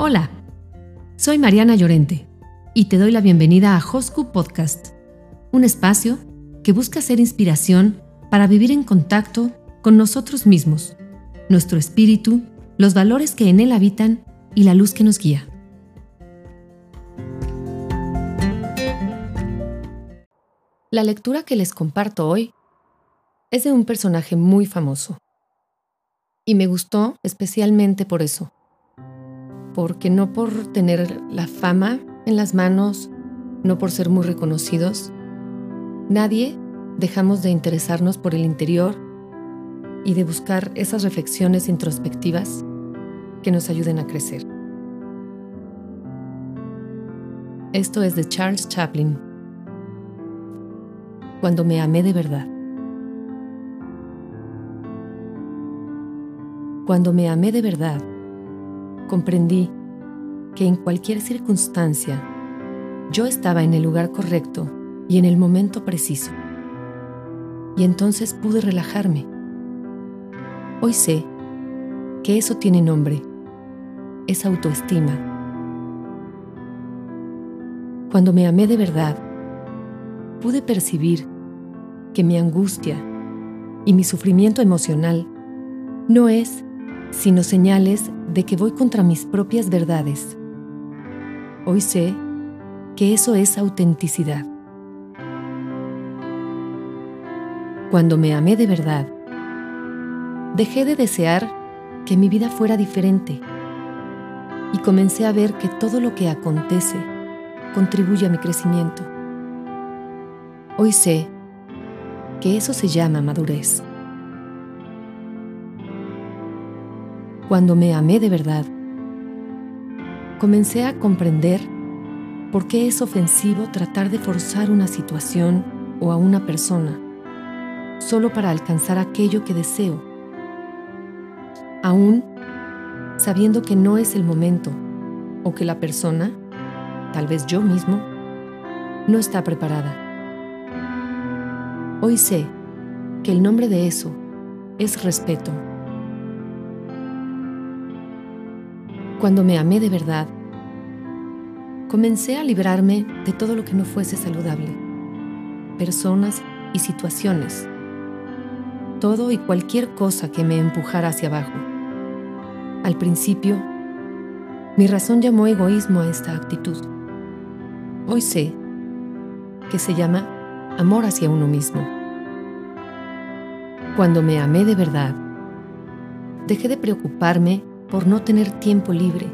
Hola, soy Mariana Llorente y te doy la bienvenida a Hosku Podcast, un espacio que busca ser inspiración para vivir en contacto con nosotros mismos, nuestro espíritu, los valores que en él habitan y la luz que nos guía. La lectura que les comparto hoy es de un personaje muy famoso. Y me gustó especialmente por eso. Porque no por tener la fama en las manos, no por ser muy reconocidos, nadie dejamos de interesarnos por el interior y de buscar esas reflexiones introspectivas que nos ayuden a crecer. Esto es de Charles Chaplin. Cuando me amé de verdad. Cuando me amé de verdad, comprendí que en cualquier circunstancia yo estaba en el lugar correcto y en el momento preciso. Y entonces pude relajarme. Hoy sé que eso tiene nombre, es autoestima. Cuando me amé de verdad, pude percibir que mi angustia y mi sufrimiento emocional no es sino señales de que voy contra mis propias verdades. Hoy sé que eso es autenticidad. Cuando me amé de verdad, dejé de desear que mi vida fuera diferente y comencé a ver que todo lo que acontece contribuye a mi crecimiento. Hoy sé que eso se llama madurez. Cuando me amé de verdad. Comencé a comprender por qué es ofensivo tratar de forzar una situación o a una persona solo para alcanzar aquello que deseo, aún sabiendo que no es el momento o que la persona, tal vez yo mismo, no está preparada. Hoy sé que el nombre de eso es respeto. Cuando me amé de verdad, comencé a librarme de todo lo que no fuese saludable, personas y situaciones, todo y cualquier cosa que me empujara hacia abajo. Al principio, mi razón llamó egoísmo a esta actitud. Hoy sé que se llama amor hacia uno mismo. Cuando me amé de verdad, dejé de preocuparme por no tener tiempo libre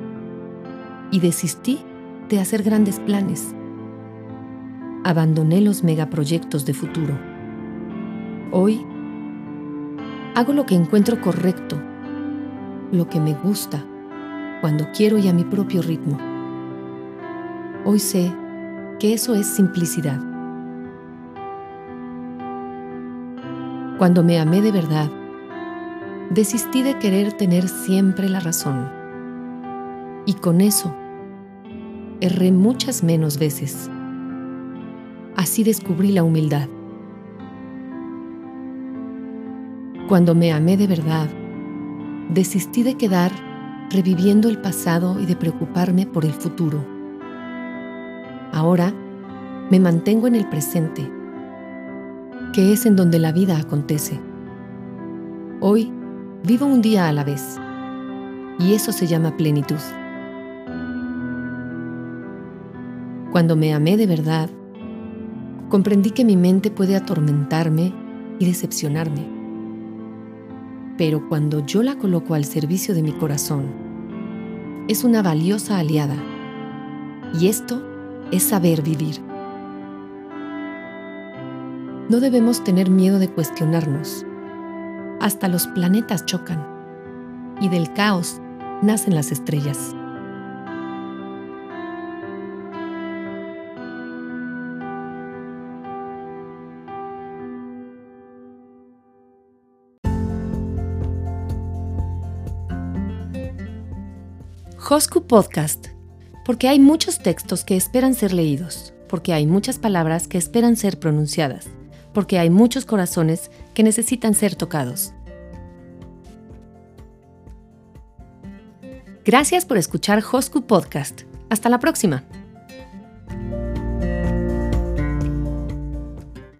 y desistí de hacer grandes planes. Abandoné los megaproyectos de futuro. Hoy hago lo que encuentro correcto, lo que me gusta, cuando quiero y a mi propio ritmo. Hoy sé que eso es simplicidad. Cuando me amé de verdad, desistí de querer tener siempre la razón. Y con eso, erré muchas menos veces. Así descubrí la humildad. Cuando me amé de verdad, desistí de quedar reviviendo el pasado y de preocuparme por el futuro. Ahora me mantengo en el presente, que es en donde la vida acontece. Hoy Vivo un día a la vez. Y eso se llama plenitud. Cuando me amé de verdad, comprendí que mi mente puede atormentarme y decepcionarme. Pero cuando yo la coloco al servicio de mi corazón, es una valiosa aliada. Y esto es saber vivir. No debemos tener miedo de cuestionarnos hasta los planetas chocan y del caos nacen las estrellas. Hosku Podcast, porque hay muchos textos que esperan ser leídos, porque hay muchas palabras que esperan ser pronunciadas porque hay muchos corazones que necesitan ser tocados. Gracias por escuchar Hosku Podcast. Hasta la próxima.